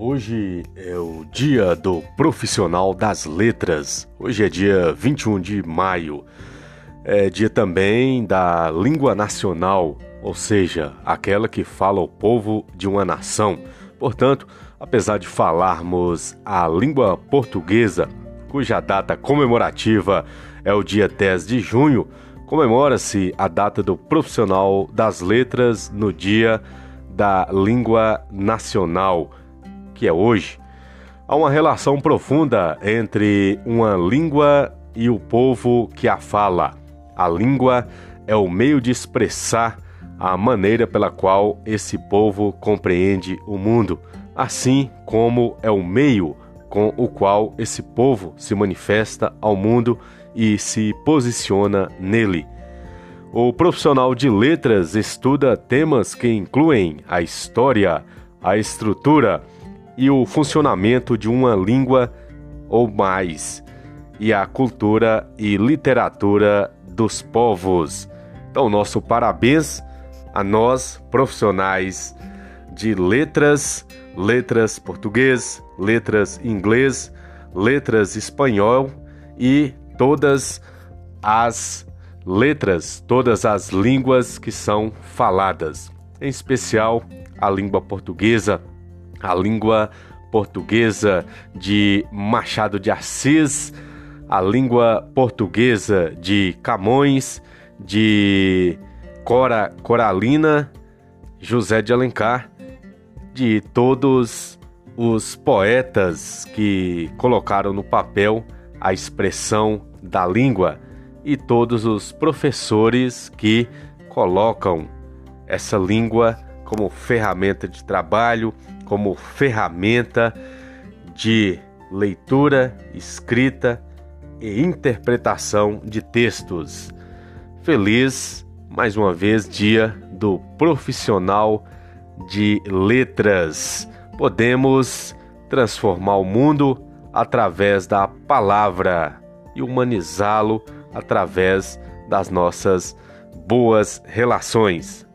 Hoje é o dia do profissional das letras. Hoje é dia 21 de maio. É dia também da língua nacional, ou seja, aquela que fala o povo de uma nação. Portanto, apesar de falarmos a língua portuguesa, cuja data comemorativa é o dia 10 de junho, comemora-se a data do profissional das letras no dia da língua nacional que é hoje, há uma relação profunda entre uma língua e o povo que a fala. A língua é o meio de expressar a maneira pela qual esse povo compreende o mundo, assim como é o meio com o qual esse povo se manifesta ao mundo e se posiciona nele. O profissional de letras estuda temas que incluem a história, a estrutura, e o funcionamento de uma língua ou mais, e a cultura e literatura dos povos. Então, nosso parabéns a nós, profissionais de letras, letras português, letras inglês, letras espanhol e todas as letras, todas as línguas que são faladas, em especial a língua portuguesa a língua portuguesa de Machado de Assis, a língua portuguesa de Camões, de Cora Coralina, José de Alencar, de todos os poetas que colocaram no papel a expressão da língua e todos os professores que colocam essa língua como ferramenta de trabalho, como ferramenta de leitura, escrita e interpretação de textos. Feliz, mais uma vez, dia do profissional de letras. Podemos transformar o mundo através da palavra e humanizá-lo através das nossas boas relações.